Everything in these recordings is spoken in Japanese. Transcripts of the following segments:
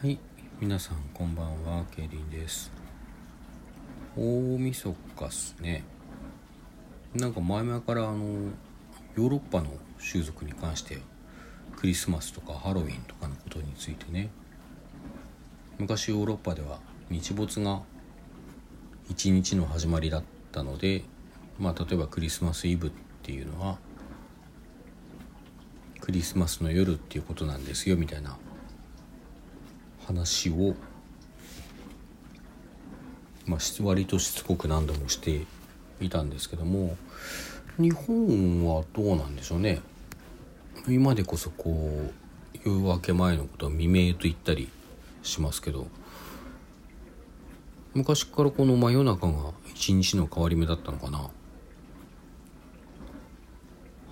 はい、皆さんこんばんは、ケイリンです。大晦日っすね。なんか前々からあのヨーロッパの習俗に関してクリスマスとかハロウィンとかのことについてね昔ヨーロッパでは日没が一日の始まりだったのでまあ例えばクリスマスイブっていうのはクリスマスの夜っていうことなんですよみたいな話を、まあ、割としつこく何度もしていたんですけども日本はどうなんでしょうね。今でこそこう夜明け前のことは未明と言ったりしますけど昔からこの真夜中が一日の変わり目だったのかな。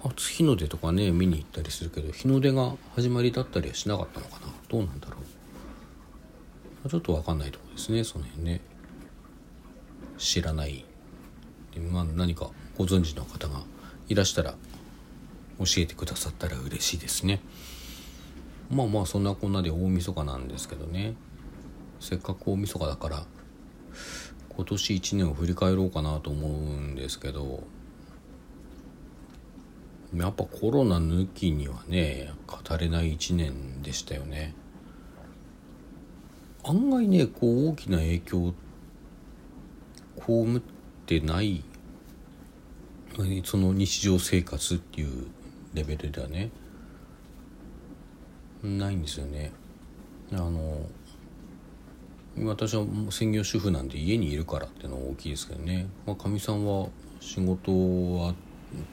初日の出とかね見に行ったりするけど日の出が始まりだったりはしなかったのかな。どうなんだろう。ちょっと分かんないとこですねその辺ね。知らない。で、まあ、何かご存知の方がいらしたら教えてくださったら嬉しいですね。まあまあそんなこんなで大晦日なんですけどね。せっかく大晦日だから今年1年を振り返ろうかなと思うんですけどやっぱコロナ抜きにはね語れない1年でしたよね。案外ねこう大きな影響を被ってないその日常生活っていうレベルではねないんですよね。あの私は専業主婦なんで家にいるからっていうのは大きいですけどね。かみさんは仕事は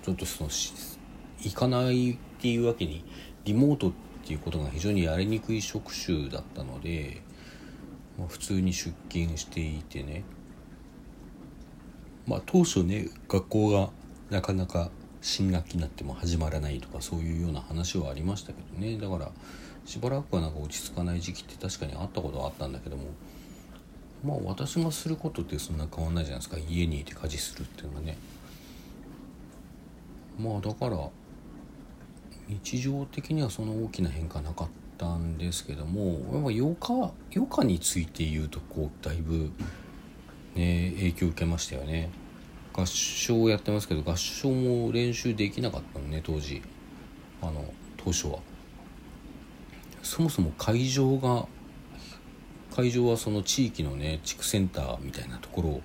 ちょっとその行かないっていうわけにリモートっていうことが非常にやりにくい職種だったので、まあ、普通に出勤していてね。まあ当初ね学校がなかなか新学期になっても始まらないとかそういうような話はありましたけどね。だからしばらくはなんか落ち着かない時期って確かにあったことはあったんだけども。まあ私がすることってそんな変わんないじゃないですか。家にいて家事するっていうのはね。まあだから日常的にはその大きな変化なかったんですけどもやっぱ余暇余暇について言うとこうだいぶね影響を受けましたよね。合唱をやってますけど合唱も練習できなかったのね当時。あの当初は。そもそも会場が会場はその地域のね地区センターみたいなところを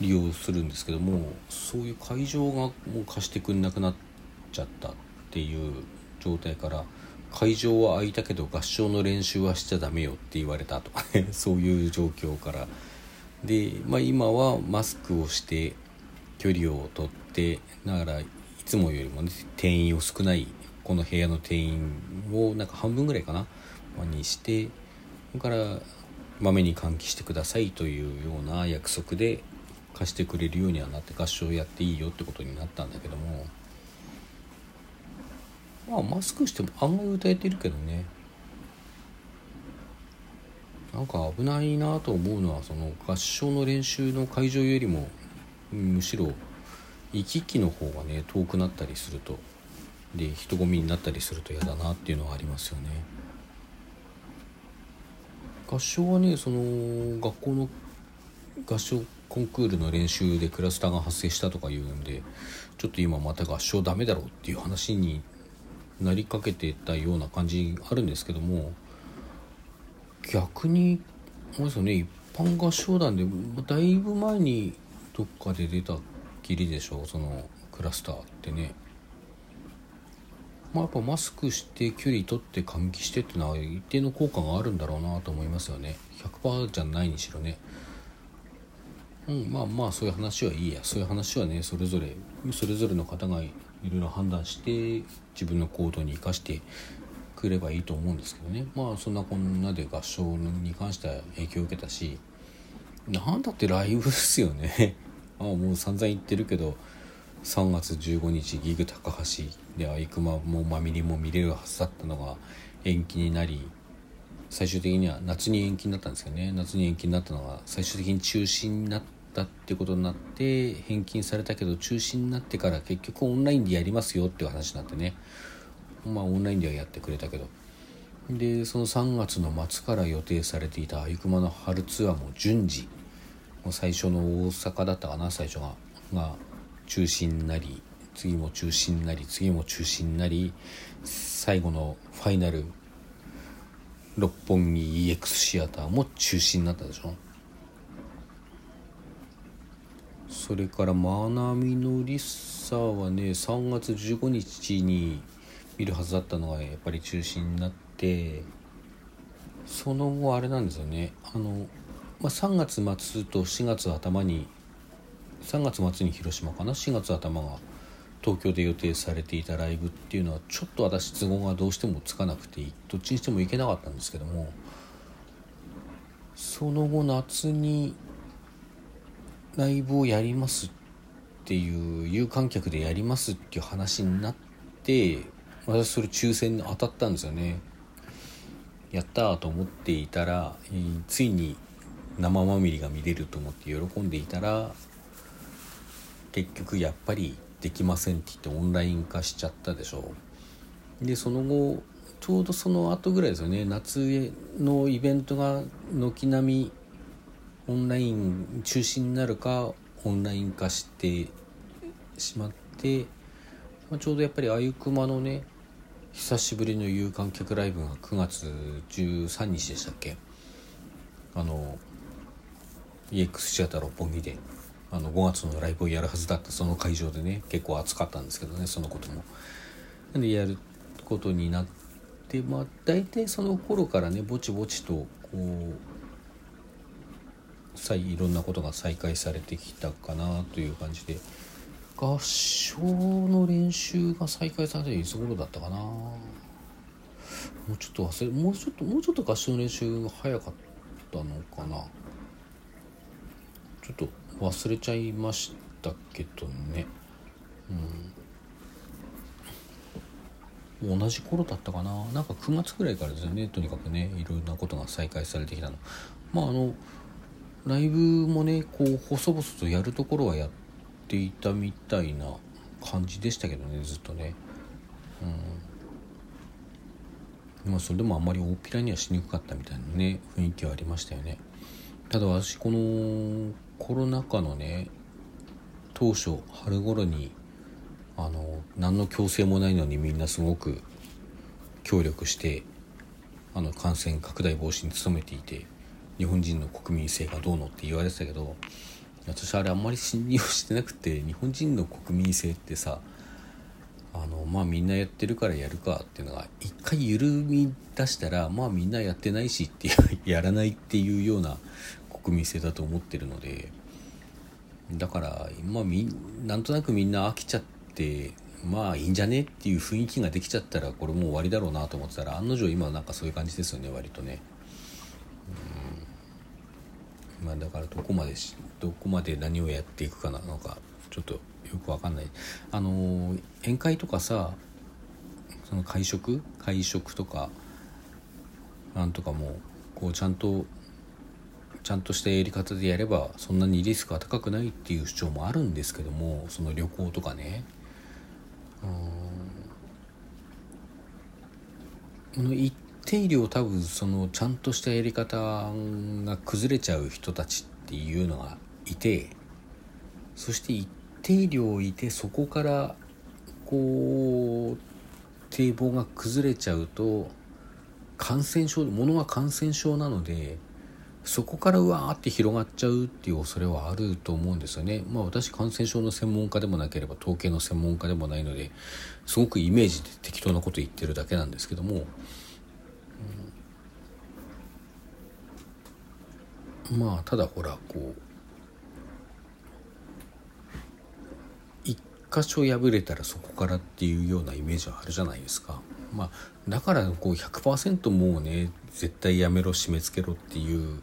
利用するんですけどもそういう会場がもう貸してくれなくなっちゃったっていう状態から会場は空いたけど合唱の練習はしちゃダメよって言われたとかね。そういう状況から。で、まあ、今はマスクをして距離をとってだからいつもよりもね定員を少ないこの部屋の定員をなんか半分ぐらいかなにしてそれからまめに換気してくださいというような約束で貸してくれるようにはなって合唱やっていいよってことになったんだけども。まあマスクしても案外歌えてるけどね。なんか危ないなと思うのはその合唱の練習の会場よりもむしろ行き来の方がね遠くなったりすると。で人混みになったりすると嫌だなっていうのはありますよね。合唱はねその学校の合唱コンクールの練習でクラスターが発生したとかいうんでちょっと今また合唱ダメだろうっていう話になりかけてたような感じあるんですけども逆にあれですよね一般合唱団でだいぶ前にどっかで出たきりでしょうそのクラスターってね。まあやっぱマスクして距離取って換気してっていうのは一定の効果があるんだろうなと思いますよね。100%じゃないにしろね。うんまあまあそういう話はいいや。そういう話はねそれぞれそれぞれの方がいろいろ判断して自分の行動に生かしてくればいいと思うんですけどね。まあそんなこんなで合唱に関しては影響を受けたしなんだってライブですよね。あもう散々言ってるけど3月15日ギグ高橋でアイクマもマミリも見れるはずだったのが延期になり最終的には夏に延期になったんですけどね。夏に延期になったのが最終的に中止になってたってことになって返金されたけど中止になってから結局オンラインでやりますよっていう話になってね。まあオンラインではやってくれたけど。でその3月の末から予定されていたあ熊の春ツアーも順次もう最初の大阪だったかな最初がが中止になり次も中止になり次も中止になり最後のファイナル六本木 EX シアターも中止になったでしょ。それからまなみのりさはね3月15日に見るはずだったのがやっぱり中止になってその後あれなんですよね。あの、まあ、3月末と4月頭に3月末に広島かな？4月頭が東京で予定されていたライブっていうのはちょっと私都合がどうしてもつかなくてどっちにしても行けなかったんですけどもその後夏にライブをやりますっていう有観客でやりますっていう話になって私それ抽選に当たったんですよね。やったーと思っていたら、え、ついに生まみれが見れると思って喜んでいたら結局やっぱりできませんって言ってオンライン化しちゃったでしょでその後ちょうどその後ぐらいですよね。夏のイベントが軒並みオンライン中止になるかオンライン化してしまって、まあ、ちょうどやっぱりあゆくまのね久しぶりの有観客ライブが9月13日でしたっけ？あの EX シアター六本木であの5月のライブをやるはずだったその会場でね結構暑かったんですけどねそのことも。でやることになってまあ大体その頃からねぼちぼちとこういろんなことが再開されてきたかなという感じで。合唱の練習が再開されたいつ頃だったかな？もうちょっと忘れもうちょっともうちょっと合唱の練習が早かったのかな？ちょっと忘れちゃいましたけどね。うん。同じ頃だったかな？なんか9月ぐらいからですねとにかくねいろんなことが再開されてきたの。まああのライブもねこう細々とやるところはやっていたみたいな感じでしたけどねずっとね。うん。まあそれでもあんまり大っぴらにはしにくかったみたいなね雰囲気はありましたよね。ただ私このコロナ禍のね当初春頃にあの何の強制もないのにみんなすごく協力してあの感染拡大防止に努めていて日本人の国民性がどうのって言われてたけど私あれあんまり信用してなくて日本人の国民性ってさあのまあみんなやってるからやるかっていうのが一回緩み出したらまあみんなやってないしってやらないっていうような国民性だと思ってるのでだからまあみなんとなくみんな飽きちゃってまあいいんじゃねっていう雰囲気ができちゃったらこれもう終わりだろうなと思ってたら案の定今なんかそういう感じですよね割とね。うんまあだからどこまでどこまで何をやっていくかなのかちょっとよくわかんない。あの宴会とかさその会食会食とかなんとかもこうちゃんとちゃんとしたやり方でやればそんなにリスクが高くないっていう主張もあるんですけどもその旅行とかね。うん一定量多分そのちゃんとしたやり方が崩れちゃう人たちっていうのがいてそして一定量いてそこからこう堤防が崩れちゃうと感染症ものが感染症なのでそこからうわーって広がっちゃうっていう恐れはあると思うんですよね。まあ私感染症の専門家でもなければ統計の専門家でもないのですごくイメージで適当なこと言ってるだけなんですけども、うん、まあただほらこう一箇所破れたらそこからっていうようなイメージはあるじゃないですか。まあだからこう100%もうね絶対やめろ締め付けろっていう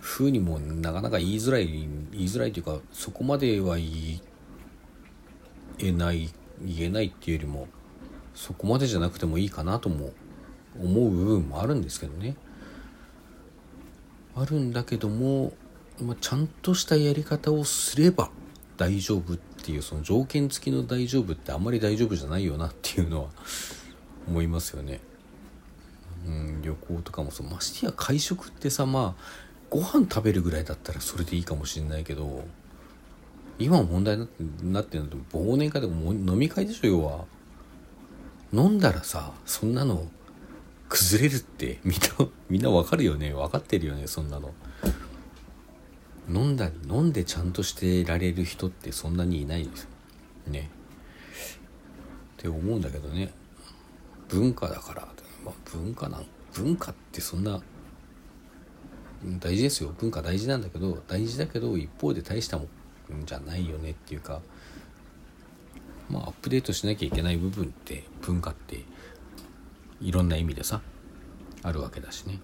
ふうにもなかなか言いづらい言いづらいというかそこまでは言えない言えないっていうよりもそこまでじゃなくてもいいかなとも思う部分もあるんですけどねあるんだけども、まあ、ちゃんとしたやり方をすれば大丈夫っていうその条件付きの大丈夫ってあんまり大丈夫じゃないよなっていうのは思いますよね。うん旅行とかもそうましてや会食ってさまあご飯食べるぐらいだったらそれでいいかもしれないけど今も問題になってるのって忘年会でも飲み会でしょ要は飲んだらさそんなの崩れるってみんな みんなわかるよね。分かってるよねそんなの。飲んだり飲んでちゃんとしてられる人ってそんなにいないですよね。って思うんだけどね。文化だから、まあ、文化なん文化ってそんな大事ですよ。文化大事なんだけど大事だけど一方で大したもんじゃないよねっていうかまあアップデートしなきゃいけない部分って文化っていろんな意味でさあるわけだしね。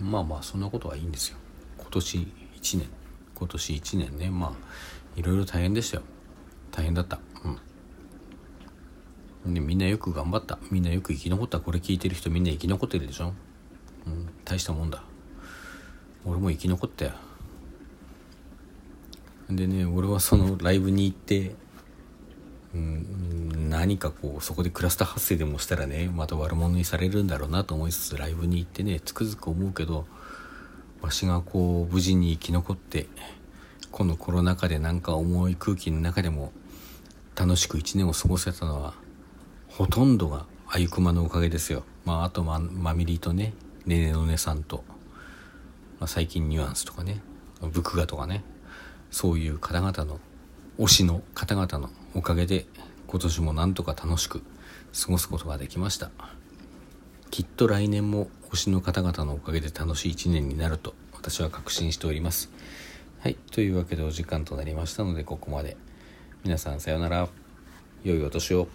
まあまあそんなことはいいんですよ。今年1年。今年1年ね。まあいろいろ大変でしたよ。大変だった。うん。でみんなよく頑張った。みんなよく生き残った。これ聞いてる人みんな生き残ってるでしょ。うん。大したもんだ。俺も生き残ったよ。でね俺はそのライブに行ってうん何かこうそこでクラスター発生でもしたらねまた悪者にされるんだろうなと思いつつライブに行ってねつくづく思うけどわしがこう無事に生き残ってこのコロナ禍でなんか重い空気の中でも楽しく一年を過ごせたのはほとんどがあゆくまのおかげですよ。まああとまマミリとねねねのねさんと、まあ、最近ニュアンスとかねブクガとかねそういう方々の推しの方々のおかげで今年もなんとか楽しく過ごすことができました。きっと来年も推しの方々のおかげで楽しい一年になると私は確信しております。はいというわけでお時間となりましたのでここまで。皆さんさようなら。良いお年を。